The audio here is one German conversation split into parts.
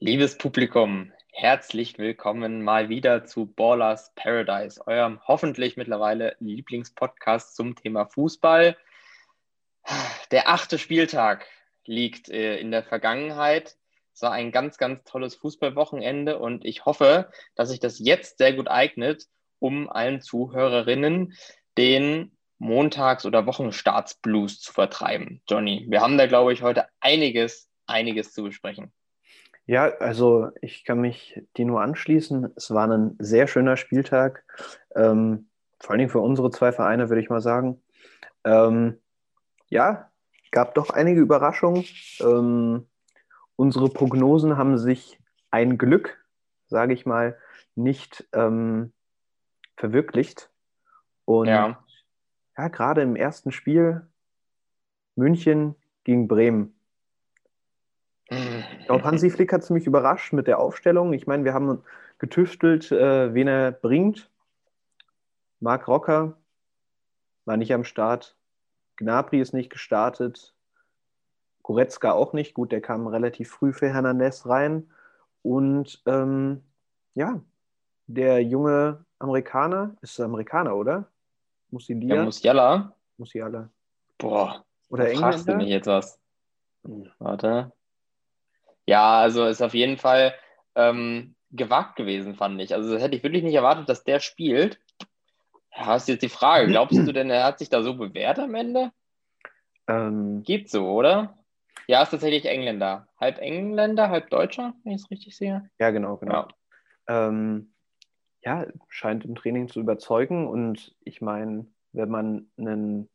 Liebes Publikum, herzlich willkommen mal wieder zu Ballers Paradise, eurem hoffentlich mittlerweile Lieblingspodcast zum Thema Fußball. Der achte Spieltag liegt äh, in der Vergangenheit. Es war ein ganz, ganz tolles Fußballwochenende und ich hoffe, dass sich das jetzt sehr gut eignet, um allen Zuhörerinnen den Montags- oder Wochenstartsblues zu vertreiben. Johnny, wir haben da, glaube ich, heute einiges, einiges zu besprechen. Ja, also ich kann mich dir nur anschließen. Es war ein sehr schöner Spieltag. Ähm, vor allen Dingen für unsere zwei Vereine, würde ich mal sagen. Ähm, ja, gab doch einige Überraschungen. Ähm, unsere Prognosen haben sich ein Glück, sage ich mal, nicht ähm, verwirklicht. Und ja. ja, gerade im ersten Spiel München gegen Bremen ich glaube, Hansi Flick hat ziemlich überrascht mit der Aufstellung. Ich meine, wir haben getüftelt, äh, wen er bringt. Marc Rocker war nicht am Start. Gnabry ist nicht gestartet. Goretzka auch nicht. Gut, der kam relativ früh für Hernandez rein. Und ähm, ja, der junge Amerikaner, ist Amerikaner, oder? Musiala? Ja, Musiala. Musiala. Boah, oder Engländer? fragst du mich jetzt was. Warte. Ja, also ist auf jeden Fall ähm, gewagt gewesen, fand ich. Also das hätte ich wirklich nicht erwartet, dass der spielt. Ja, ist jetzt die Frage. Glaubst du denn, er hat sich da so bewährt am Ende? Ähm, Geht so, oder? Ja, ist tatsächlich Engländer. Halb Engländer, halb Deutscher, wenn ich es richtig sehe. Ja, genau, genau. Ja. Ähm, ja, scheint im Training zu überzeugen. Und ich meine, wenn man einen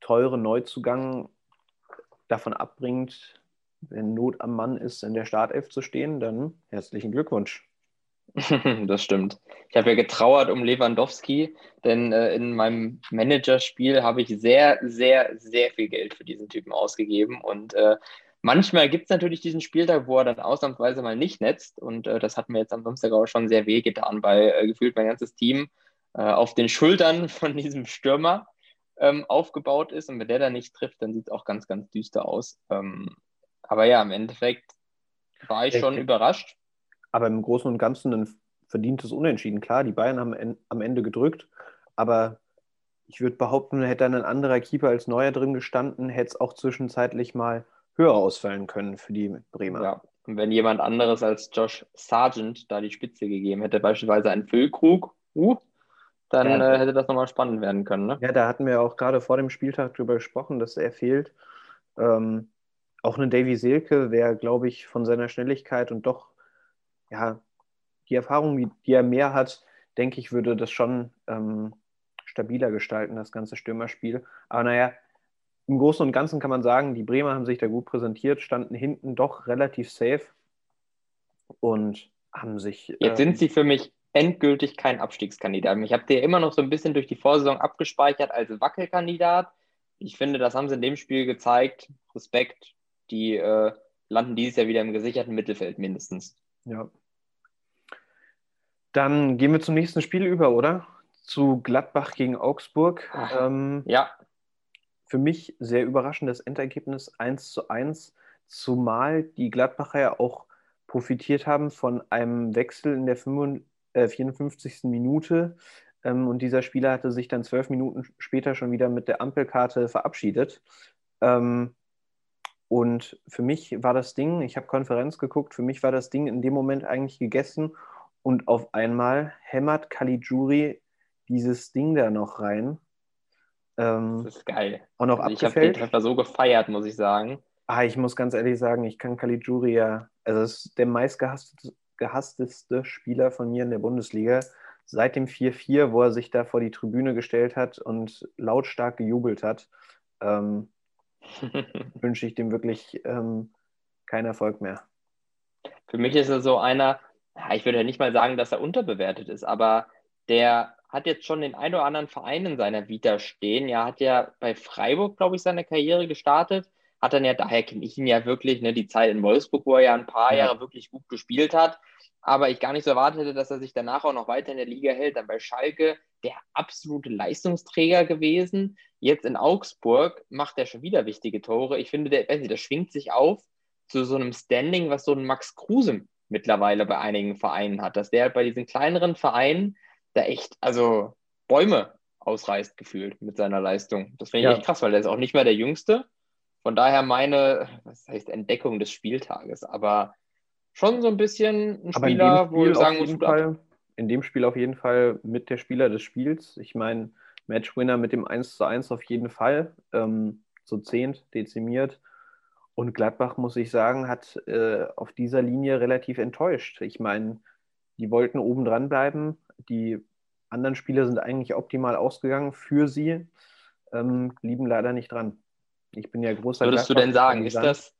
teuren Neuzugang davon abbringt, wenn Not am Mann ist, in der Startelf zu stehen, dann herzlichen Glückwunsch. das stimmt. Ich habe ja getrauert um Lewandowski, denn äh, in meinem Managerspiel habe ich sehr, sehr, sehr viel Geld für diesen Typen ausgegeben. Und äh, manchmal gibt es natürlich diesen Spieltag, wo er dann ausnahmsweise mal nicht netzt. Und äh, das hat mir jetzt am Samstag auch schon sehr weh getan, weil äh, gefühlt mein ganzes Team äh, auf den Schultern von diesem Stürmer ähm, aufgebaut ist. Und wenn der da nicht trifft, dann sieht es auch ganz, ganz düster aus. Ähm, aber ja, im Endeffekt war ich schon überrascht. Aber im Großen und Ganzen ein verdientes Unentschieden. Klar, die Bayern haben am Ende gedrückt, aber ich würde behaupten, hätte dann ein anderer Keeper als Neuer drin gestanden, hätte es auch zwischenzeitlich mal höher ausfallen können für die Bremer. Ja, und wenn jemand anderes als Josh Sargent da die Spitze gegeben hätte, beispielsweise ein Füllkrug, uh, dann ja, äh, hätte das nochmal spannend werden können. Ne? Ja, da hatten wir auch gerade vor dem Spieltag drüber gesprochen, dass er fehlt. Ähm, auch eine Davy Selke wäre, glaube ich, von seiner Schnelligkeit und doch, ja, die Erfahrung, die er mehr hat, denke ich, würde das schon ähm, stabiler gestalten, das ganze Stürmerspiel. Aber naja, im Großen und Ganzen kann man sagen, die Bremer haben sich da gut präsentiert, standen hinten doch relativ safe und haben sich. Jetzt sind ähm, sie für mich endgültig kein Abstiegskandidat. Ich habe dir immer noch so ein bisschen durch die Vorsaison abgespeichert als Wackelkandidat. Ich finde, das haben sie in dem Spiel gezeigt. Respekt, die äh, landen dieses Jahr wieder im gesicherten Mittelfeld mindestens. Ja. Dann gehen wir zum nächsten Spiel über, oder? Zu Gladbach gegen Augsburg. Ach, ähm, ja. Für mich sehr überraschendes Endergebnis 1 zu 1, zumal die Gladbacher ja auch profitiert haben von einem Wechsel in der 54. Äh, Minute. Ähm, und dieser Spieler hatte sich dann zwölf Minuten später schon wieder mit der Ampelkarte verabschiedet. Ähm, und für mich war das Ding, ich habe Konferenz geguckt, für mich war das Ding in dem Moment eigentlich gegessen und auf einmal hämmert Caligiuri dieses Ding da noch rein. Ähm, das ist geil. Und noch also abgefällt. Ich habe den Treffer so gefeiert, muss ich sagen. Ah, ich muss ganz ehrlich sagen, ich kann Caligiuri ja, also es ist der meistgehassteste Spieler von mir in der Bundesliga. Seit dem 4-4, wo er sich da vor die Tribüne gestellt hat und lautstark gejubelt hat. Ähm, wünsche ich dem wirklich ähm, keinen Erfolg mehr. Für mich ist er so einer, ich würde ja nicht mal sagen, dass er unterbewertet ist, aber der hat jetzt schon den ein oder anderen Verein in seiner Vita stehen. Er hat ja bei Freiburg, glaube ich, seine Karriere gestartet. Hat dann ja, daher kenne ich ihn ja wirklich, ne, die Zeit in Wolfsburg, wo er ja ein paar ja. Jahre wirklich gut gespielt hat. Aber ich gar nicht so erwartet hätte, dass er sich danach auch noch weiter in der Liga hält. Dann bei Schalke der absolute Leistungsträger gewesen. Jetzt in Augsburg macht er schon wieder wichtige Tore. Ich finde, der, weiß nicht, der schwingt sich auf. zu so einem Standing, was so ein Max Kruse mittlerweile bei einigen Vereinen hat, dass der halt bei diesen kleineren Vereinen da echt, also Bäume ausreißt gefühlt mit seiner Leistung. Das finde ich ja. echt krass, weil der ist auch nicht mehr der Jüngste. Von daher meine, was heißt Entdeckung des Spieltages, aber schon so ein bisschen ein Spieler, wo ich sagen muss, in dem Spiel auf jeden Fall mit der Spieler des Spiels. Ich meine, Matchwinner mit dem 1 zu 1 auf jeden Fall. Ähm, so zehnt, dezimiert. Und Gladbach, muss ich sagen, hat äh, auf dieser Linie relativ enttäuscht. Ich meine, die wollten oben dran bleiben. Die anderen Spieler sind eigentlich optimal ausgegangen für sie, ähm, blieben leider nicht dran. Ich bin ja großer Würdest du denn sagen, ist das,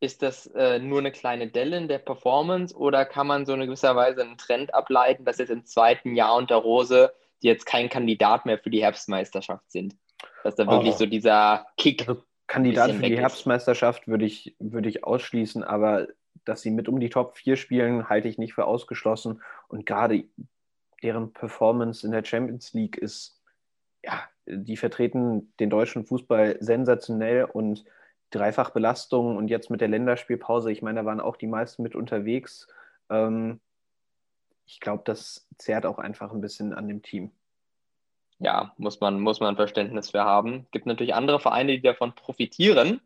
ist das äh, nur eine kleine Delle in der Performance oder kann man so in gewisser Weise einen Trend ableiten, dass jetzt im zweiten Jahr unter Rose die jetzt kein Kandidat mehr für die Herbstmeisterschaft sind? Dass da wirklich oh. so dieser Kick. Also Kandidat für die Herbstmeisterschaft würde ich, würde ich ausschließen, aber dass sie mit um die Top 4 spielen, halte ich nicht für ausgeschlossen. Und gerade deren Performance in der Champions League ist, ja, die vertreten den deutschen Fußball sensationell und Dreifachbelastung und jetzt mit der Länderspielpause, ich meine, da waren auch die meisten mit unterwegs. Ähm, ich glaube, das zerrt auch einfach ein bisschen an dem Team. Ja, muss man, muss man Verständnis für haben. Es gibt natürlich andere Vereine, die davon profitieren.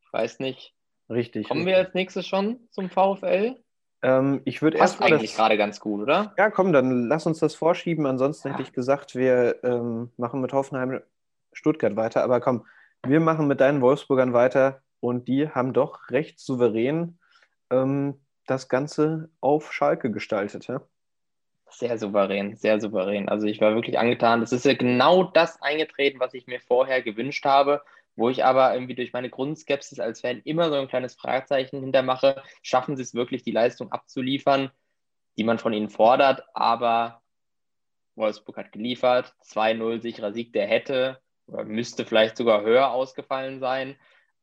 Ich weiß nicht. Richtig. Kommen richtig. wir als nächstes schon zum VfL? Ähm, ich würde erst eigentlich gerade ganz gut, oder? Ja, komm, dann lass uns das vorschieben. Ansonsten ja. hätte ich gesagt, wir ähm, machen mit Hoffenheim Stuttgart weiter. Aber komm, wir machen mit deinen Wolfsburgern weiter und die haben doch recht souverän ähm, das Ganze auf Schalke gestaltet. Ja? Sehr souverän, sehr souverän. Also ich war wirklich angetan. Das ist ja genau das eingetreten, was ich mir vorher gewünscht habe, wo ich aber irgendwie durch meine Grundskepsis als Fan immer so ein kleines Fragezeichen hintermache. Schaffen sie es wirklich, die Leistung abzuliefern, die man von ihnen fordert? Aber Wolfsburg hat geliefert, 2-0 sicherer Sieg, der hätte müsste vielleicht sogar höher ausgefallen sein.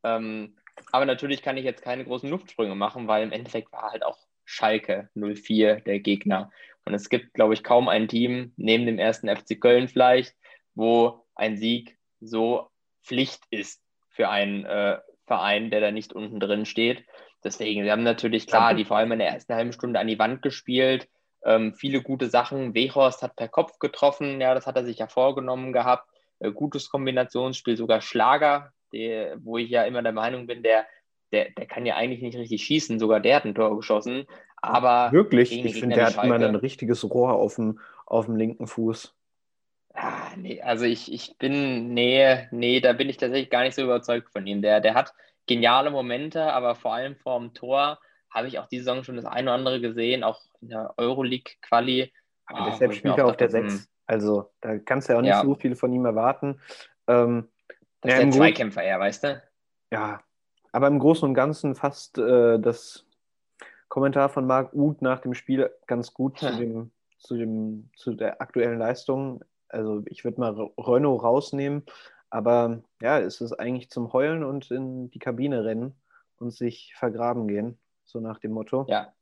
Ähm, aber natürlich kann ich jetzt keine großen Luftsprünge machen, weil im Endeffekt war halt auch Schalke 04 der Gegner. Und es gibt, glaube ich, kaum ein Team, neben dem ersten FC Köln vielleicht, wo ein Sieg so Pflicht ist für einen äh, Verein, der da nicht unten drin steht. Deswegen, wir haben natürlich klar, die vor allem in der ersten halben Stunde an die Wand gespielt. Ähm, viele gute Sachen. Wehorst hat per Kopf getroffen, ja, das hat er sich ja vorgenommen gehabt. Äh, gutes Kombinationsspiel, sogar Schlager, der, wo ich ja immer der Meinung bin, der, der, der kann ja eigentlich nicht richtig schießen, sogar der hat ein Tor geschossen. Aber wirklich, ich finde, der hat immer ein richtiges Rohr auf dem, auf dem linken Fuß. Ah, nee, also ich, ich bin, nee, nee, da bin ich tatsächlich gar nicht so überzeugt von ihm. Der, der hat geniale Momente, aber vor allem vor dem Tor habe ich auch diese Saison schon das eine oder andere gesehen, auch in der Euroleague-Quali. Oh, deshalb spielt er auf der 6. Also da kannst du ja auch nicht ja. so viel von ihm erwarten. Ähm, das ist ja, der Zweikämpfer eher, weißt du? Ja, aber im Großen und Ganzen fasst äh, das Kommentar von Marc Uth nach dem Spiel ganz gut ja. zu, dem, zu, dem, zu der aktuellen Leistung. Also ich würde mal Renault rausnehmen, aber ja, es ist eigentlich zum Heulen und in die Kabine rennen und sich vergraben gehen, so nach dem Motto. Ja.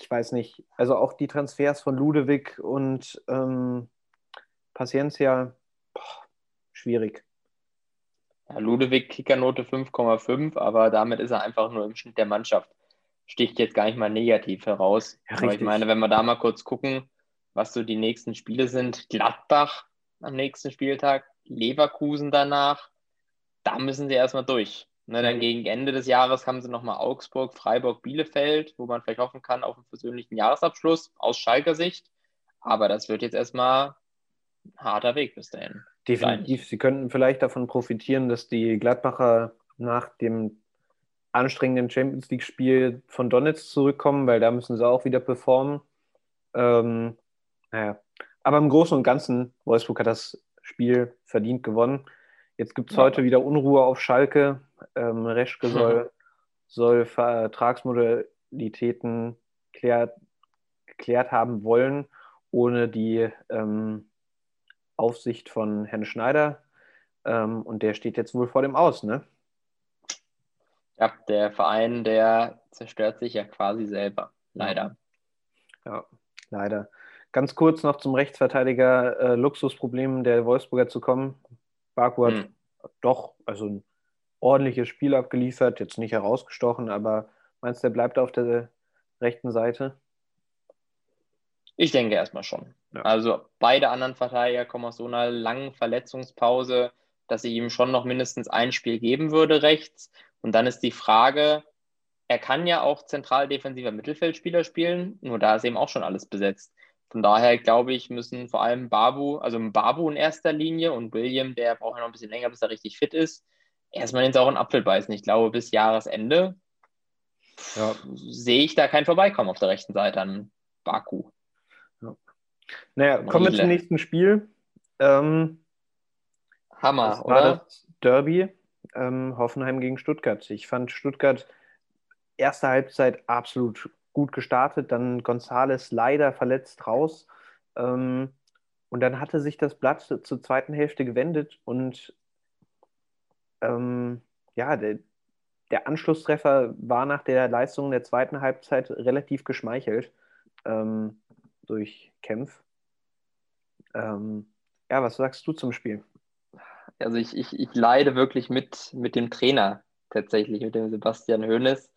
Ich weiß nicht. Also auch die Transfers von Ludewig und ähm, Paciencia, boah, schwierig. Ja, Ludewig Kickernote 5,5, aber damit ist er einfach nur im Schnitt der Mannschaft. Sticht jetzt gar nicht mal negativ heraus. Ja, aber ich meine, wenn wir da mal kurz gucken, was so die nächsten Spiele sind. Gladbach am nächsten Spieltag, Leverkusen danach. Da müssen sie erstmal durch. Ne, dann gegen Ende des Jahres haben sie nochmal Augsburg, Freiburg, Bielefeld, wo man vielleicht hoffen kann auf einen persönlichen Jahresabschluss aus Schalker Sicht. Aber das wird jetzt erstmal harter Weg bis dahin. Definitiv. Sie könnten vielleicht davon profitieren, dass die Gladbacher nach dem anstrengenden Champions League-Spiel von Donetsk zurückkommen, weil da müssen sie auch wieder performen. Ähm, naja. Aber im Großen und Ganzen, Wolfsburg hat das Spiel verdient gewonnen. Jetzt gibt es ja. heute wieder Unruhe auf Schalke. Ähm, Reschke soll, soll Vertragsmodalitäten klärt, geklärt haben wollen, ohne die ähm, Aufsicht von Herrn Schneider. Ähm, und der steht jetzt wohl vor dem Aus, ne? Ja, der Verein, der zerstört sich ja quasi selber, leider. Ja, leider. Ganz kurz noch zum Rechtsverteidiger äh, Luxusproblem der Wolfsburger zu kommen. Baku hat hm. doch, also ordentliches Spiel abgeliefert, jetzt nicht herausgestochen, aber meinst du, der bleibt auf der rechten Seite? Ich denke erstmal schon. Ja. Also beide anderen Verteidiger kommen aus so einer langen Verletzungspause, dass ich ihm schon noch mindestens ein Spiel geben würde rechts. Und dann ist die Frage, er kann ja auch zentral defensiver Mittelfeldspieler spielen, nur da ist eben auch schon alles besetzt. Von daher glaube ich, müssen vor allem Babu, also Babu in erster Linie und William, der braucht ja noch ein bisschen länger, bis er richtig fit ist, erstmal den sauren Apfel beißen. Ich glaube, bis Jahresende ja. sehe ich da kein Vorbeikommen auf der rechten Seite an Baku. Ja. Naja, kommen wir zum nächsten Spiel. Ähm, Hammer, das war oder? Das Derby, ähm, Hoffenheim gegen Stuttgart. Ich fand Stuttgart erste Halbzeit absolut gut gestartet, dann Gonzales leider verletzt raus. Ähm, und dann hatte sich das Blatt zur zweiten Hälfte gewendet und ähm, ja, der, der, Anschlusstreffer war nach der Leistung der zweiten Halbzeit relativ geschmeichelt ähm, durch Kempf. Ähm, ja, was sagst du zum Spiel? Also ich, ich, ich leide wirklich mit, mit dem Trainer tatsächlich, mit dem Sebastian Hoeneß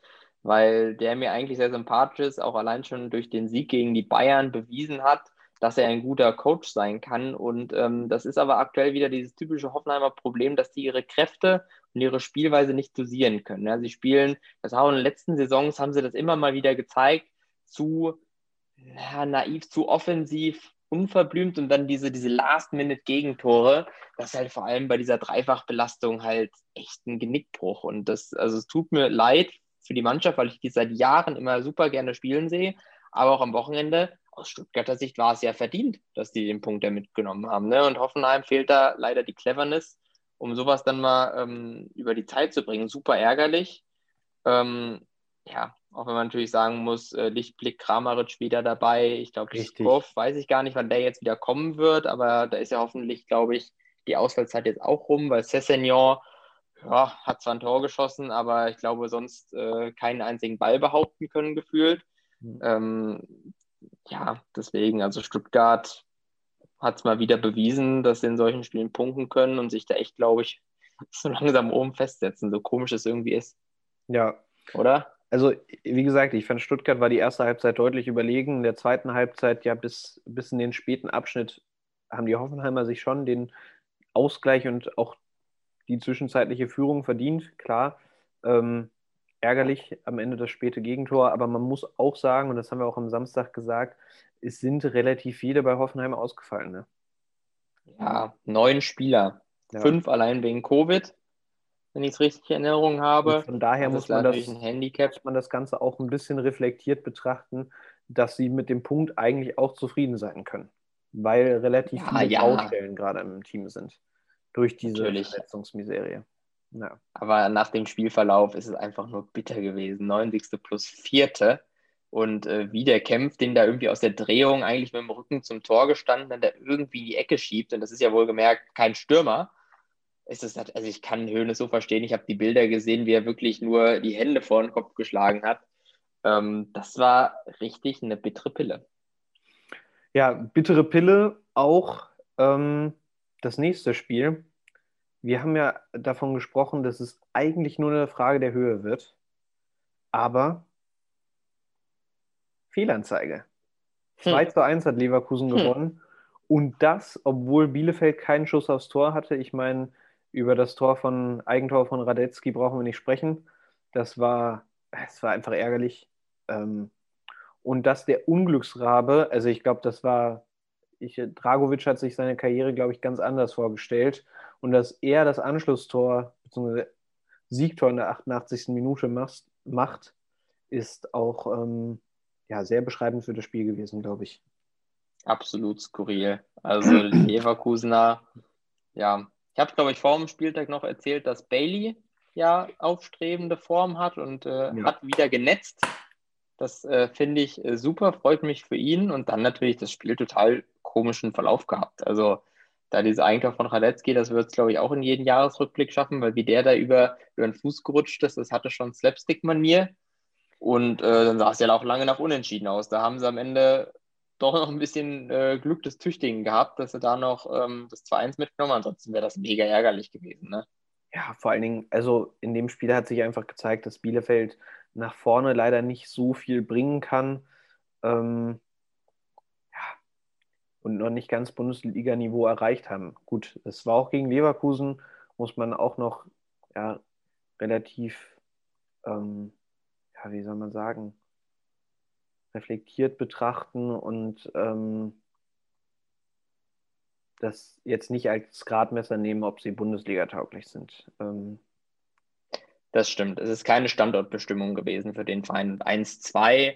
weil der mir eigentlich sehr sympathisch ist, auch allein schon durch den Sieg gegen die Bayern bewiesen hat, dass er ein guter Coach sein kann. Und ähm, das ist aber aktuell wieder dieses typische Hoffenheimer Problem, dass die ihre Kräfte und ihre Spielweise nicht dosieren können. Ja, sie spielen, das auch in den letzten Saisons haben sie das immer mal wieder gezeigt, zu ja, naiv, zu offensiv, unverblümt und dann diese, diese Last-Minute-Gegentore, das ist halt vor allem bei dieser Dreifachbelastung halt echt ein Genickbruch. Und das, also es tut mir leid für die Mannschaft, weil ich die seit Jahren immer super gerne spielen sehe. Aber auch am Wochenende, aus Stuttgarter Sicht, war es ja verdient, dass die den Punkt da mitgenommen haben. Ne? Und Hoffenheim fehlt da leider die Cleverness, um sowas dann mal ähm, über die Zeit zu bringen. Super ärgerlich. Ähm, ja, auch wenn man natürlich sagen muss, äh, Lichtblick Kramaric wieder dabei. Ich glaube, Skov weiß ich gar nicht, wann der jetzt wieder kommen wird, aber da ist ja hoffentlich, glaube ich, die Ausfallzeit jetzt auch rum, weil Cessignon ja, hat zwar ein Tor geschossen, aber ich glaube, sonst äh, keinen einzigen Ball behaupten können, gefühlt. Mhm. Ähm, ja, deswegen, also Stuttgart hat es mal wieder bewiesen, dass sie in solchen Spielen punkten können und sich da echt, glaube ich, so langsam oben festsetzen, so komisch es irgendwie ist. Ja. Oder? Also, wie gesagt, ich fand Stuttgart war die erste Halbzeit deutlich überlegen. In der zweiten Halbzeit, ja, bis, bis in den späten Abschnitt haben die Hoffenheimer sich schon den Ausgleich und auch die zwischenzeitliche Führung verdient, klar. Ähm, ärgerlich am Ende das späte Gegentor, aber man muss auch sagen, und das haben wir auch am Samstag gesagt, es sind relativ viele bei Hoffenheim ausgefallen. Ne? Ja, neun Spieler. Ja. Fünf allein wegen Covid, wenn ich es richtig in Erinnerung habe. Und von daher muss man, das, muss man das Ganze auch ein bisschen reflektiert betrachten, dass sie mit dem Punkt eigentlich auch zufrieden sein können, weil relativ ja, viele ja. Baustellen gerade im Team sind durch diese Natürlich. Verletzungsmiserie. Ja. Aber nach dem Spielverlauf ist es einfach nur bitter gewesen. 90. plus 4. Und äh, wie der kämpft, den da irgendwie aus der Drehung eigentlich mit dem Rücken zum Tor gestanden, dann der irgendwie in die Ecke schiebt. Und das ist ja wohlgemerkt kein Stürmer. Ist es, also ich kann Höhne so verstehen. Ich habe die Bilder gesehen, wie er wirklich nur die Hände vor den Kopf geschlagen hat. Ähm, das war richtig eine bittere Pille. Ja, bittere Pille auch ähm, das nächste Spiel. Wir haben ja davon gesprochen, dass es eigentlich nur eine Frage der Höhe wird. Aber Fehlanzeige. 2 hm. zu 1 hat Leverkusen hm. gewonnen. Und das, obwohl Bielefeld keinen Schuss aufs Tor hatte. Ich meine, über das Tor von Eigentor von Radetzky brauchen wir nicht sprechen. Das war, es war einfach ärgerlich. Ähm, und dass der Unglücksrabe, also ich glaube, das war ich, Dragovic hat sich seine Karriere, glaube ich, ganz anders vorgestellt. Und dass er das Anschlusstor bzw. Siegtor in der 88. Minute macht, macht ist auch ähm, ja, sehr beschreibend für das Spiel gewesen, glaube ich. Absolut skurril. Also Leverkusener, ja, ich habe, glaube ich, vor dem Spieltag noch erzählt, dass Bailey ja aufstrebende Form hat und äh, ja. hat wieder genetzt. Das äh, finde ich äh, super, freut mich für ihn und dann natürlich das Spiel total komischen Verlauf gehabt. Also da diese Eigentor von Radetzky, das wird es, glaube ich, auch in jeden Jahresrückblick schaffen, weil wie der da über, über den Fuß gerutscht ist, das hatte schon Slapstick-Manier. Und äh, dann sah es ja auch lange nach Unentschieden aus. Da haben sie am Ende doch noch ein bisschen äh, Glück des Tüchtigen gehabt, dass sie da noch ähm, das 2-1 mitgenommen haben. Ansonsten wäre das mega ärgerlich gewesen. Ne? ja, vor allen Dingen, also in dem Spiel hat sich einfach gezeigt, dass Bielefeld nach vorne leider nicht so viel bringen kann. Ähm, ja, und noch nicht ganz Bundesliga-Niveau erreicht haben. Gut, es war auch gegen Leverkusen, muss man auch noch ja, relativ, ähm, ja, wie soll man sagen, reflektiert betrachten und ähm, das jetzt nicht als Gradmesser nehmen, ob sie Bundesliga tauglich sind. Ähm, das stimmt. Es ist keine Standortbestimmung gewesen für den Verein. Und 1-2,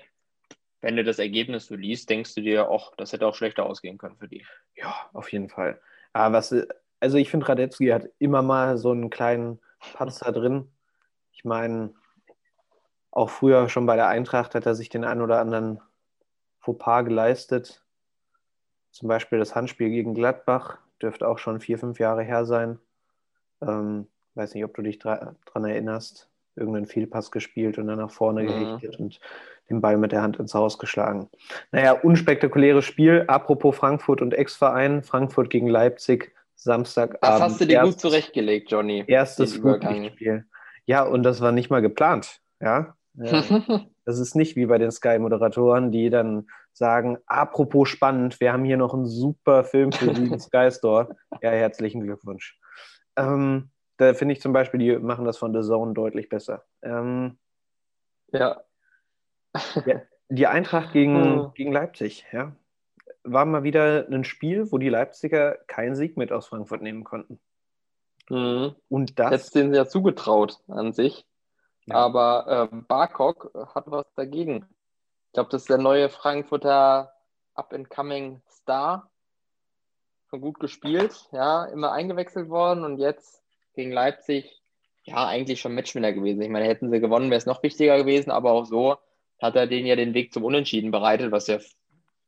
wenn du das Ergebnis so liest, denkst du dir, ach, das hätte auch schlechter ausgehen können für die. Ja, auf jeden Fall. Aber was, also ich finde, Radetzky hat immer mal so einen kleinen Patzer drin. Ich meine, auch früher schon bei der Eintracht hat er sich den einen oder anderen Fauxpas geleistet. Zum Beispiel das Handspiel gegen Gladbach dürfte auch schon vier, fünf Jahre her sein. Ähm, weiß nicht, ob du dich daran erinnerst. Irgendeinen Fehlpass gespielt und dann nach vorne mhm. gerichtet und den Ball mit der Hand ins Haus geschlagen. Naja, unspektakuläres Spiel. Apropos Frankfurt und Ex-Verein. Frankfurt gegen Leipzig, Samstagabend. Das hast du dir gut zurechtgelegt, Johnny. Erstes Flutlichtspiel. Ja, und das war nicht mal geplant. Ja. Ja. das ist nicht wie bei den Sky-Moderatoren, die dann sagen, apropos spannend, wir haben hier noch einen super Film für Sie im Sky Store. Ja, herzlichen Glückwunsch. Ähm, da finde ich zum Beispiel, die machen das von The Zone deutlich besser. Ähm, ja. ja. Die Eintracht gegen, hm. gegen Leipzig, ja. War mal wieder ein Spiel, wo die Leipziger keinen Sieg mit aus Frankfurt nehmen konnten. Mhm. Und das. Hättest denen ja zugetraut an sich. Ja. Aber äh, Barkok hat was dagegen. Ich glaube, das ist der neue Frankfurter Up-and-Coming Star. Schon gut gespielt, ja, immer eingewechselt worden und jetzt gegen Leipzig, ja, eigentlich schon Matchwinner gewesen. Ich meine, hätten sie gewonnen, wäre es noch wichtiger gewesen, aber auch so hat er denen ja den Weg zum Unentschieden bereitet, was ja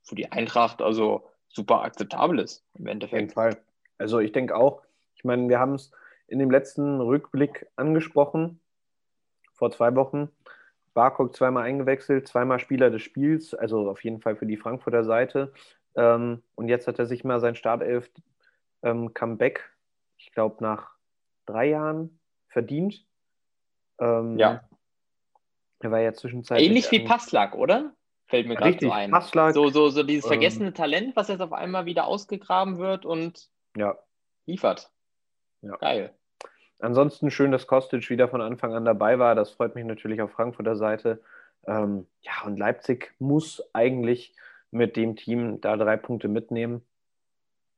für die Eintracht also super akzeptabel ist im Endeffekt. Auf jeden Fall. Also ich denke auch, ich meine, wir haben es in dem letzten Rückblick angesprochen, vor zwei Wochen. Barkok zweimal eingewechselt, zweimal Spieler des Spiels, also auf jeden Fall für die Frankfurter Seite. Ähm, und jetzt hat er sich mal sein Startelf ähm, Comeback, ich glaube, nach drei Jahren verdient. Ähm, ja. Er war ja zwischenzeitlich. Ähnlich wie Passlack, oder? Fällt mir gerade so ein. Passlack, so, so, so dieses ähm, vergessene Talent, was jetzt auf einmal wieder ausgegraben wird und ja. liefert. Ja. Geil. Ansonsten schön, dass Kostic wieder von Anfang an dabei war. Das freut mich natürlich auf Frankfurter Seite. Ähm, ja, und Leipzig muss eigentlich mit dem Team da drei Punkte mitnehmen.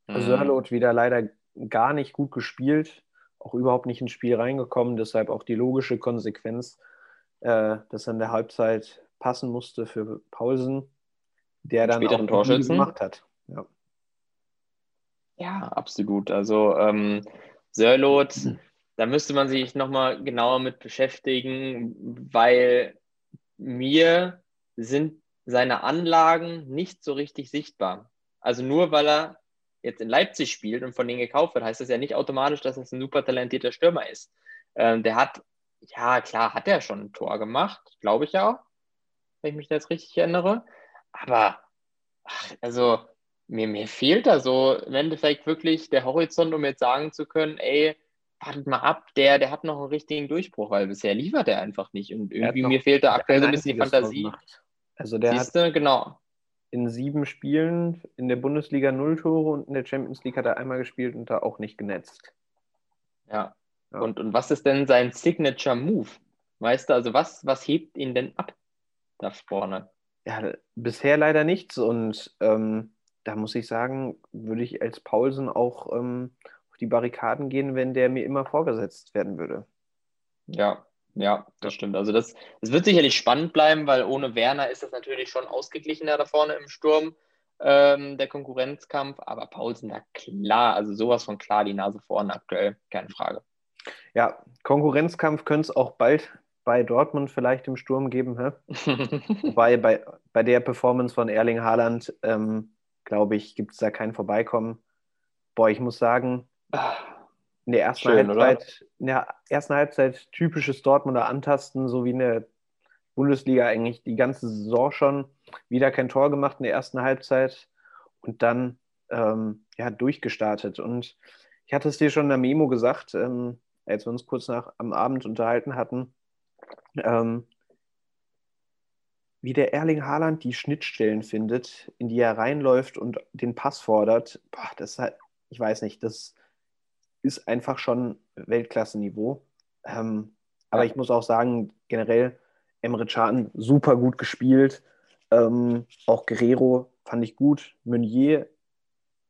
Mhm. Sörlot wieder leider gar nicht gut gespielt auch überhaupt nicht ins Spiel reingekommen. Deshalb auch die logische Konsequenz, äh, dass er in der Halbzeit passen musste für Paulsen, der dann auch Torschützen gemacht hat. Ja. ja, absolut. Also ähm, Sörlot. da müsste man sich nochmal genauer mit beschäftigen, weil mir sind seine Anlagen nicht so richtig sichtbar. Also nur weil er jetzt in Leipzig spielt und von denen gekauft wird, heißt das ja nicht automatisch, dass es ein super talentierter Stürmer ist. Ähm, der hat, ja klar, hat er schon ein Tor gemacht, glaube ich ja, wenn ich mich da jetzt richtig erinnere. Aber, ach, also, mir, mir fehlt da so im Endeffekt wirklich der Horizont, um jetzt sagen zu können, ey, wartet mal ab, der, der hat noch einen richtigen Durchbruch, weil bisher liefert er einfach nicht. Und irgendwie mir fehlt da aktuell so ein bisschen die Fantasie. Also der Siehste, hat, genau in sieben Spielen in der Bundesliga null Tore und in der Champions League hat er einmal gespielt und da auch nicht genetzt. Ja. ja. Und, und was ist denn sein Signature Move? Weißt du, also was, was hebt ihn denn ab da vorne? Ja, bisher leider nichts und ähm, da muss ich sagen, würde ich als Paulsen auch ähm, die Barrikaden gehen, wenn der mir immer vorgesetzt werden würde. Ja, ja, das stimmt. Also das, das wird sicherlich spannend bleiben, weil ohne Werner ist das natürlich schon ausgeglichener da vorne im Sturm, ähm, der Konkurrenzkampf. Aber Paulsen, da klar, also sowas von klar die Nase vorne aktuell, keine Frage. Ja, Konkurrenzkampf könnte es auch bald bei Dortmund vielleicht im Sturm geben. Hä? Wobei bei, bei der Performance von Erling Haaland, ähm, glaube ich, gibt es da kein Vorbeikommen. Boah, ich muss sagen, in der ersten Schön, Halbzeit, in der ersten Halbzeit typisches Dortmunder Antasten, so wie in der Bundesliga eigentlich die ganze Saison schon. Wieder kein Tor gemacht in der ersten Halbzeit und dann ähm, ja, durchgestartet. Und ich hatte es dir schon in der Memo gesagt, ähm, als wir uns kurz nach am Abend unterhalten hatten, ähm, wie der Erling Haaland die Schnittstellen findet, in die er reinläuft und den Pass fordert. Boah, das ist halt, ich weiß nicht, das ist einfach schon Weltklasse-Niveau. Ähm, aber ich muss auch sagen, generell Emre Can super gut gespielt. Ähm, auch Guerrero fand ich gut. Meunier,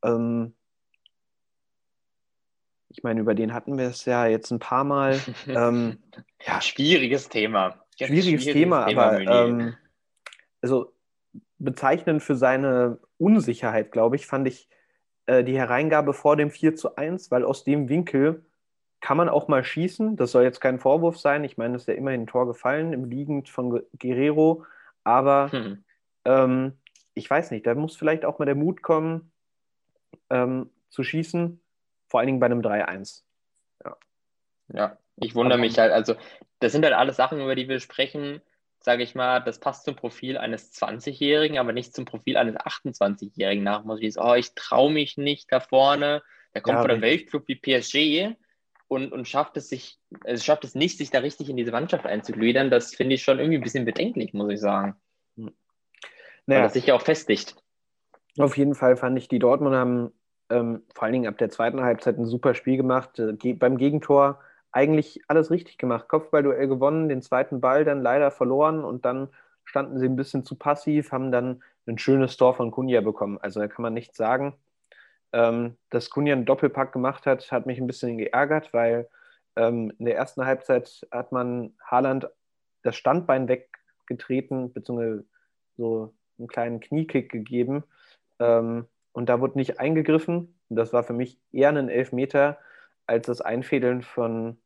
ähm, ich meine, über den hatten wir es ja jetzt ein paar Mal. ähm, ja, schwieriges Thema. Schwieriges, schwieriges Thema, Thema, aber ähm, also bezeichnend für seine Unsicherheit, glaube ich, fand ich äh, die Hereingabe vor dem 4 zu 1, weil aus dem Winkel kann man auch mal schießen. Das soll jetzt kein Vorwurf sein. Ich meine, es ist ja immerhin ein Tor gefallen, im Liegend von Guerrero. Aber hm. ähm, ich weiß nicht, da muss vielleicht auch mal der Mut kommen, ähm, zu schießen. Vor allen Dingen bei einem 3-1. Ja. ja, ich wundere mich halt. Also, das sind halt alles Sachen, über die wir sprechen. Sage ich mal, das passt zum Profil eines 20-Jährigen, aber nicht zum Profil eines 28-Jährigen nach. Muss ich oh, ich traue mich nicht da vorne. Der kommt ja, von einem Weltclub wie PSG und, und schafft es sich, es schafft es nicht, sich da richtig in diese Mannschaft einzugliedern. Das finde ich schon irgendwie ein bisschen bedenklich, muss ich sagen. Hm. Naja. Weil das sich ja auch festigt. Auf jeden Fall fand ich, die Dortmund haben ähm, vor allen Dingen ab der zweiten Halbzeit ein super Spiel gemacht. Äh, beim Gegentor eigentlich alles richtig gemacht. Kopfballduell gewonnen, den zweiten Ball dann leider verloren und dann standen sie ein bisschen zu passiv, haben dann ein schönes Tor von Kunja bekommen. Also da kann man nichts sagen. Ähm, dass Kunja einen Doppelpack gemacht hat, hat mich ein bisschen geärgert, weil ähm, in der ersten Halbzeit hat man Haaland das Standbein weggetreten, beziehungsweise so einen kleinen Kniekick gegeben. Ähm, und da wurde nicht eingegriffen. Und das war für mich eher ein Elfmeter als das Einfädeln von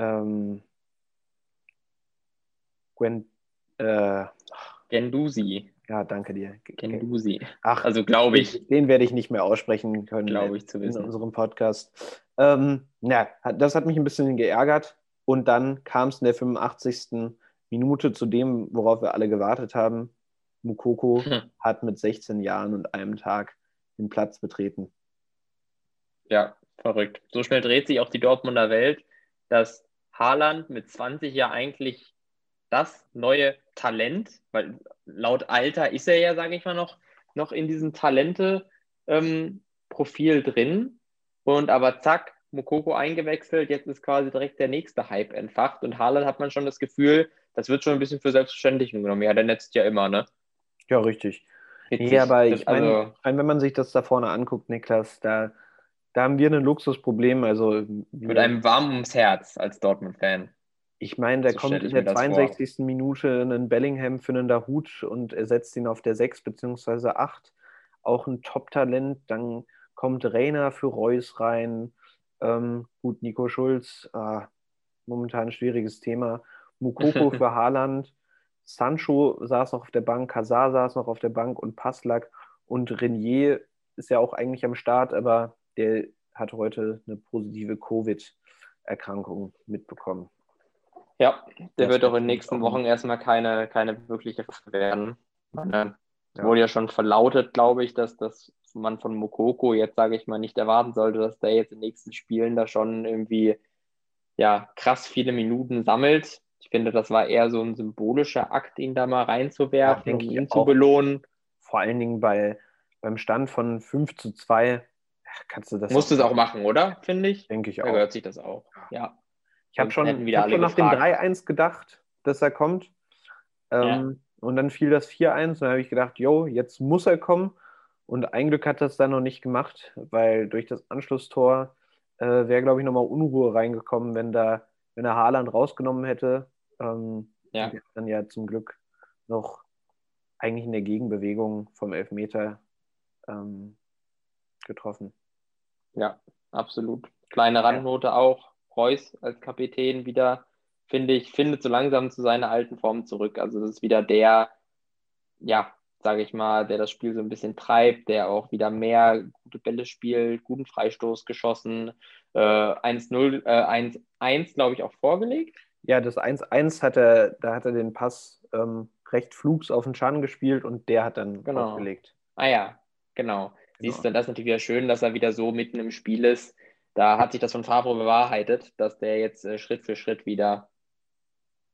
ähm, Gwen, äh, Gendusi. Ja, danke dir. Gendusi. Ach, also glaube ich. Den werde ich nicht mehr aussprechen können. Glaube ich zu wissen. In unserem Podcast. Ähm, ja, das hat mich ein bisschen geärgert. Und dann kam es in der 85. Minute zu dem, worauf wir alle gewartet haben. Mukoko hm. hat mit 16 Jahren und einem Tag den Platz betreten. Ja, verrückt. So schnell dreht sich auch die Dortmunder Welt, dass Haaland mit 20 ja eigentlich das neue Talent, weil laut Alter ist er ja, sage ich mal, noch, noch in diesem Talente-Profil ähm, drin. Und aber zack, Mokoko eingewechselt, jetzt ist quasi direkt der nächste Hype entfacht. Und Haaland hat man schon das Gefühl, das wird schon ein bisschen für selbstverständlich genommen. Ja, der netzt ja immer, ne? Ja, richtig. Witzig. Ja, aber ich meine, also, wenn man sich das da vorne anguckt, Niklas, da, da haben wir ein Luxusproblem. Also, mit einem warmen ums Herz als Dortmund-Fan. Ich meine, der so kommt in der 62. Vor. Minute einen Bellingham für einen Dahut und ersetzt ihn auf der 6 bzw. 8. Auch ein Top-Talent. Dann kommt Reiner für Reus rein. Ähm, gut, Nico Schulz, ah, momentan ein schwieriges Thema. Mukoko für Haaland. Sancho saß noch auf der Bank, Hazard saß noch auf der Bank und Passlack und Renier ist ja auch eigentlich am Start, aber der hat heute eine positive Covid-Erkrankung mitbekommen. Ja, der das wird auch in den nächsten Wochen erstmal keine, keine wirkliche werden. Ja. Wurde ja schon verlautet, glaube ich, dass, dass man von Mokoko jetzt, sage ich mal, nicht erwarten sollte, dass der jetzt in den nächsten Spielen da schon irgendwie ja, krass viele Minuten sammelt. Ich finde, das war eher so ein symbolischer Akt, ihn da mal reinzuwerfen, um ihn zu belohnen. Vor allen Dingen bei, beim Stand von 5 zu 2 kannst du das. Musst du es auch machen, oder? Finde ich. Denke ich auch. Da gehört sich das auch. Ja. Ich habe schon, hab schon nach dem 3-1 gedacht, dass er kommt. Ähm, ja. Und dann fiel das 4-1 und dann habe ich gedacht, yo, jetzt muss er kommen. Und ein Glück hat das dann noch nicht gemacht, weil durch das Anschlusstor äh, wäre, glaube ich, nochmal Unruhe reingekommen, wenn da, wenn er Haaland rausgenommen hätte. Ähm, ja. Dann ja zum Glück noch eigentlich in der Gegenbewegung vom Elfmeter ähm, getroffen. Ja, absolut. Kleine Randnote ja. auch. Reus als Kapitän wieder, finde ich, findet so langsam zu seiner alten Form zurück. Also das ist wieder der, ja, sage ich mal, der das Spiel so ein bisschen treibt, der auch wieder mehr gute Bälle spielt, guten Freistoß geschossen, äh, 1-0, äh, 1-1, glaube ich, auch vorgelegt. Ja, das 1-1 hat er, da hat er den Pass ähm, recht flugs auf den Schaden gespielt und der hat dann genau. aufgelegt. Ah ja, genau. Genau. Siehst du, das ist natürlich wieder schön, dass er wieder so mitten im Spiel ist, da hat sich das von Favre bewahrheitet, dass der jetzt äh, Schritt für Schritt wieder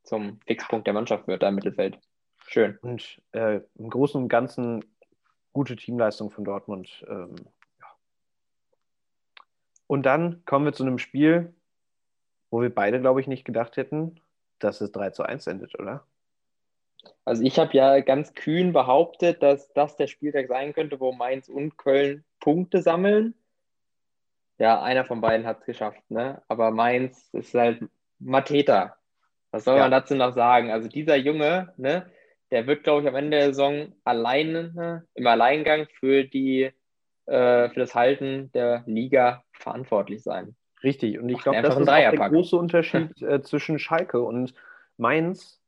zum Fixpunkt der Mannschaft wird da im Mittelfeld. Schön. Und äh, im Großen und Ganzen gute Teamleistung von Dortmund. Ähm, ja. Und dann kommen wir zu einem Spiel, wo wir beide, glaube ich, nicht gedacht hätten, dass es 3 zu 1 endet, oder? Also ich habe ja ganz kühn behauptet, dass das der Spieltag sein könnte, wo Mainz und Köln Punkte sammeln. Ja, einer von beiden hat es geschafft, ne? Aber Mainz ist halt Mateta. Was soll ja. man dazu noch sagen? Also dieser Junge, ne, der wird, glaube ich, am Ende der Saison alleine, ne, im Alleingang für die, äh, für das Halten der Liga verantwortlich sein. Richtig, und ich glaube, das ist auch der große Unterschied äh, zwischen Schalke und Mainz,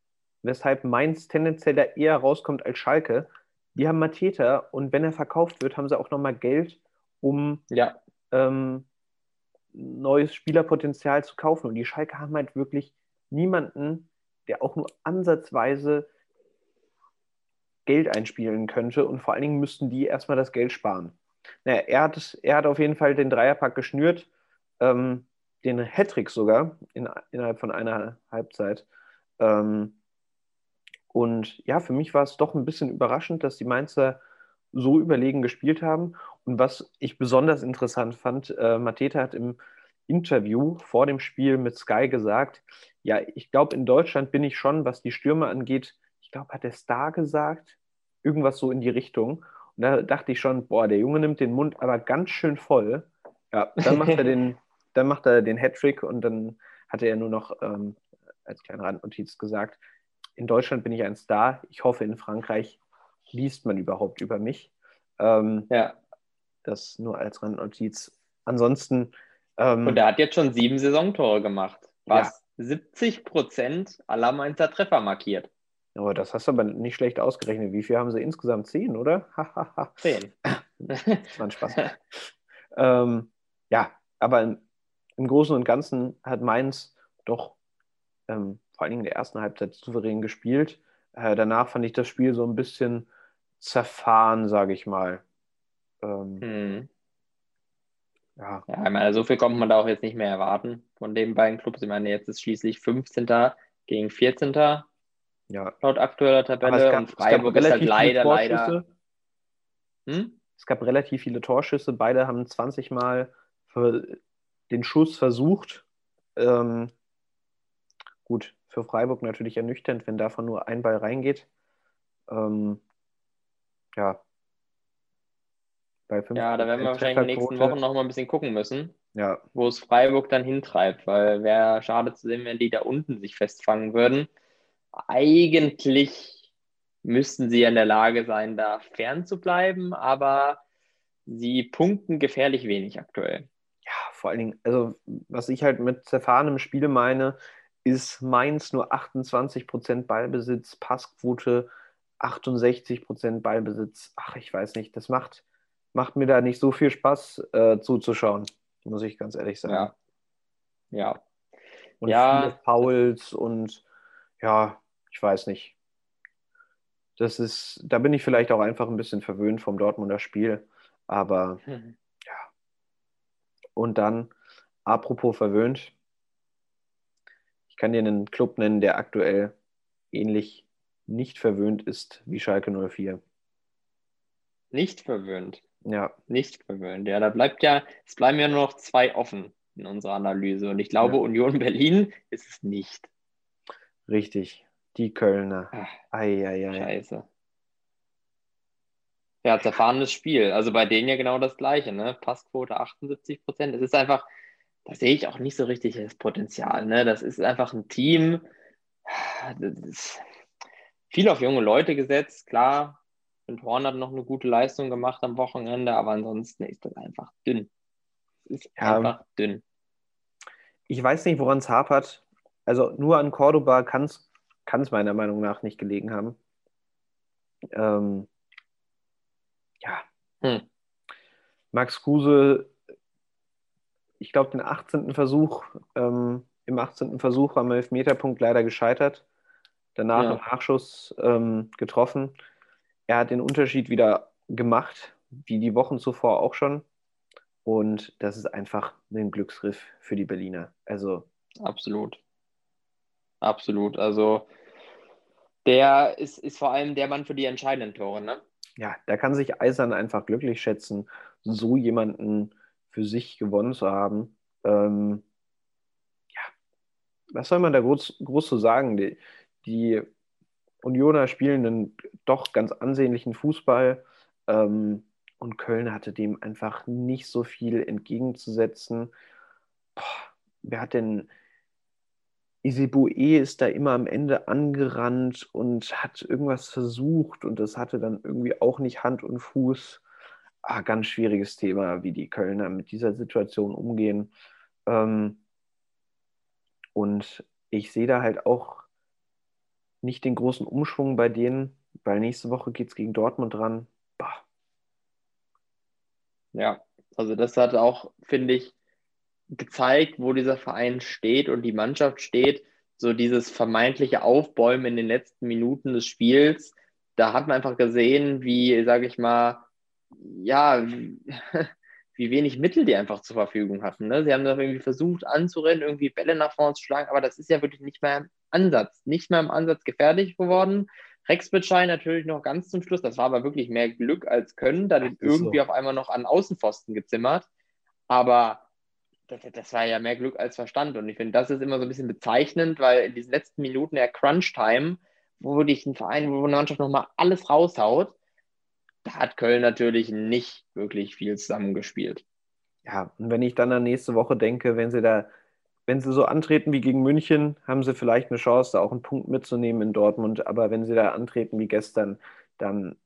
weshalb Mainz tendenziell da eher rauskommt als Schalke. Die haben Mateta und wenn er verkauft wird, haben sie auch nochmal Geld, um ja. ähm, neues Spielerpotenzial zu kaufen. Und die Schalke haben halt wirklich niemanden, der auch nur ansatzweise Geld einspielen könnte. Und vor allen Dingen müssten die erstmal das Geld sparen. Naja, er hat, er hat auf jeden Fall den Dreierpack geschnürt, ähm, den Hattrick sogar in, innerhalb von einer Halbzeit. Ähm, und ja, für mich war es doch ein bisschen überraschend, dass die Mainzer so überlegen gespielt haben. Und was ich besonders interessant fand, äh, Mateta hat im Interview vor dem Spiel mit Sky gesagt, ja, ich glaube, in Deutschland bin ich schon, was die Stürme angeht, ich glaube, hat der Star gesagt, irgendwas so in die Richtung. Und da dachte ich schon, boah, der Junge nimmt den Mund aber ganz schön voll. Ja, dann macht er den, dann macht er den Hattrick und dann hat er nur noch ähm, als kleine Randnotiz gesagt, in Deutschland bin ich ein Star. Ich hoffe, in Frankreich liest man überhaupt über mich. Ähm, ja. Das nur als Randnotiz. Ansonsten. Ähm, Und er hat jetzt schon sieben Saisontore gemacht, was ja. 70 Prozent aller Mainzer Treffer markiert. Aber das hast du aber nicht schlecht ausgerechnet. Wie viel haben sie insgesamt? Zehn, oder? Zehn. das war ein Spaß. ähm, ja, aber im, im, Großen und Ganzen hat Mainz doch ähm, vor allen Dingen in der ersten Halbzeit souverän gespielt. Äh, danach fand ich das Spiel so ein bisschen zerfahren, sage ich mal. Ähm, hm. Ja. ja, ich meine, so viel kommt man da auch jetzt nicht mehr erwarten von den beiden Clubs. Ich meine, jetzt ist schließlich 15. gegen 14. Ja. Laut aktueller Tabelle. Gab, und Freiburg ist halt leider, leider. Hm? Es gab relativ viele Torschüsse. Beide haben 20 Mal den Schuss versucht. Ähm, gut, für Freiburg natürlich ernüchternd, wenn davon nur ein Ball reingeht. Ähm, ja. ja, da werden wir wahrscheinlich in den nächsten Wochen noch mal ein bisschen gucken müssen, ja. wo es Freiburg dann hintreibt, weil wäre schade zu sehen, wenn die da unten sich festfangen würden. Eigentlich müssten sie in der Lage sein, da fern zu bleiben, aber sie punkten gefährlich wenig aktuell. Ja, vor allen Dingen, also was ich halt mit zerfahrenem Spiel meine, ist Mainz nur 28% Ballbesitz, Passquote 68% Ballbesitz. Ach, ich weiß nicht, das macht, macht mir da nicht so viel Spaß äh, zuzuschauen, muss ich ganz ehrlich sagen. Ja. Ja. Und ja. viele Fouls und ja, ich weiß nicht. Das ist, da bin ich vielleicht auch einfach ein bisschen verwöhnt vom Dortmunder Spiel. Aber mhm. ja. Und dann, apropos verwöhnt, kann dir einen Club nennen, der aktuell ähnlich nicht verwöhnt ist wie Schalke 04. Nicht verwöhnt? Ja. Nicht verwöhnt. Ja, da bleibt ja, es bleiben ja nur noch zwei offen in unserer Analyse. Und ich glaube, ja. Union Berlin ist es nicht. Richtig. Die Kölner. Eieiei. Scheiße. Ja, zerfahrenes Spiel. Also bei denen ja genau das Gleiche, ne? Passquote 78 Prozent. Es ist einfach, da sehe ich auch nicht so richtig das Potenzial. Ne? Das ist einfach ein Team, viel auf junge Leute gesetzt, klar. Und Horn hat noch eine gute Leistung gemacht am Wochenende, aber ansonsten ist das einfach dünn. Es ist ja, einfach dünn. Ich weiß nicht, woran es hapert. Also nur an Cordoba kann es meiner Meinung nach nicht gelegen haben. Ähm, ja. Hm. Max Kruse ich glaube, den 18. Versuch, ähm, im 18. Versuch am Elfmeterpunkt leider gescheitert. Danach ja. Nachschuss ähm, getroffen. Er hat den Unterschied wieder gemacht, wie die Wochen zuvor auch schon. Und das ist einfach ein Glücksgriff für die Berliner. Also. Absolut. Absolut. Also der ist, ist vor allem der Mann für die entscheidenden Tore, ne? Ja, da kann sich Eisern einfach glücklich schätzen, so jemanden für sich gewonnen zu haben. Ähm, ja, was soll man da groß, groß zu sagen? Die, die Unioner spielen einen doch ganz ansehnlichen Fußball ähm, und Köln hatte dem einfach nicht so viel entgegenzusetzen. Boah, wer hat denn Isibue ist da immer am Ende angerannt und hat irgendwas versucht und das hatte dann irgendwie auch nicht Hand und Fuß. Ah, ganz schwieriges Thema, wie die Kölner mit dieser Situation umgehen. Ähm, und ich sehe da halt auch nicht den großen Umschwung bei denen, weil nächste Woche geht es gegen Dortmund dran. Bah. Ja, also das hat auch, finde ich, gezeigt, wo dieser Verein steht und die Mannschaft steht. So dieses vermeintliche Aufbäumen in den letzten Minuten des Spiels, da hat man einfach gesehen, wie, sage ich mal, ja, wie wenig Mittel die einfach zur Verfügung hatten. Ne? Sie haben da irgendwie versucht anzurennen, irgendwie Bälle nach vorne zu schlagen, aber das ist ja wirklich nicht mehr im Ansatz, nicht mehr im Ansatz gefährlich geworden. Rex Bitschein natürlich noch ganz zum Schluss, das war aber wirklich mehr Glück als Können, da den irgendwie so. auf einmal noch an Außenpfosten gezimmert. Aber das, das, war ja mehr Glück als Verstand. Und ich finde, das ist immer so ein bisschen bezeichnend, weil in diesen letzten Minuten der Crunch-Time, wo dich ein Verein, wo eine Mannschaft nochmal alles raushaut, da hat Köln natürlich nicht wirklich viel zusammengespielt. Ja, und wenn ich dann an nächste Woche denke, wenn sie da, wenn sie so antreten wie gegen München, haben sie vielleicht eine Chance, da auch einen Punkt mitzunehmen in Dortmund. Aber wenn sie da antreten wie gestern, dann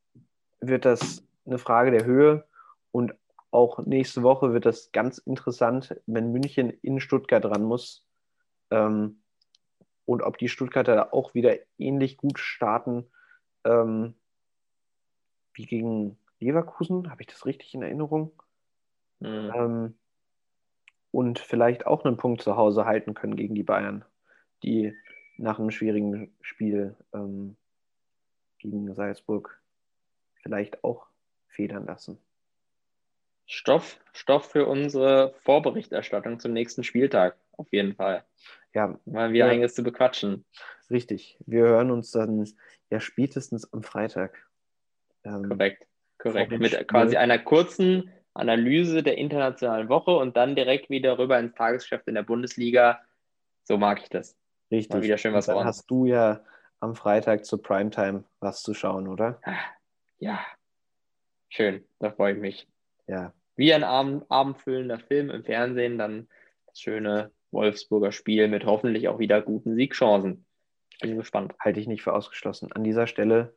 wird das eine Frage der Höhe. Und auch nächste Woche wird das ganz interessant, wenn München in Stuttgart dran muss. Ähm, und ob die Stuttgarter da auch wieder ähnlich gut starten ähm, wie gegen Leverkusen. Habe ich das richtig in Erinnerung? Mhm. Ähm, und vielleicht auch einen Punkt zu Hause halten können gegen die Bayern, die nach einem schwierigen Spiel ähm, gegen Salzburg vielleicht auch federn lassen. Stoff, Stoff für unsere Vorberichterstattung zum nächsten Spieltag, auf jeden Fall. Ja. Mal wieder ja, einiges zu bequatschen. Richtig. Wir hören uns dann ja spätestens am Freitag. Ähm, korrekt, korrekt. Mit Spiel. quasi einer kurzen Analyse der internationalen Woche und dann direkt wieder rüber ins Tagesgeschäft in der Bundesliga. So mag ich das. Richtig. Mal wieder schön was und dann hast du ja am Freitag zur Primetime was zu schauen, oder? Ja. Schön, da freue ich mich. Ja. Wie ein abend, abendfüllender Film im Fernsehen, dann das schöne Wolfsburger Spiel mit hoffentlich auch wieder guten Siegchancen. Bin gespannt. Halte ich nicht für ausgeschlossen. An dieser Stelle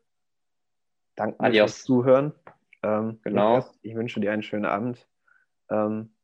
danke fürs Zuhören. Ähm, genau. Ich wünsche dir einen schönen Abend. Ähm,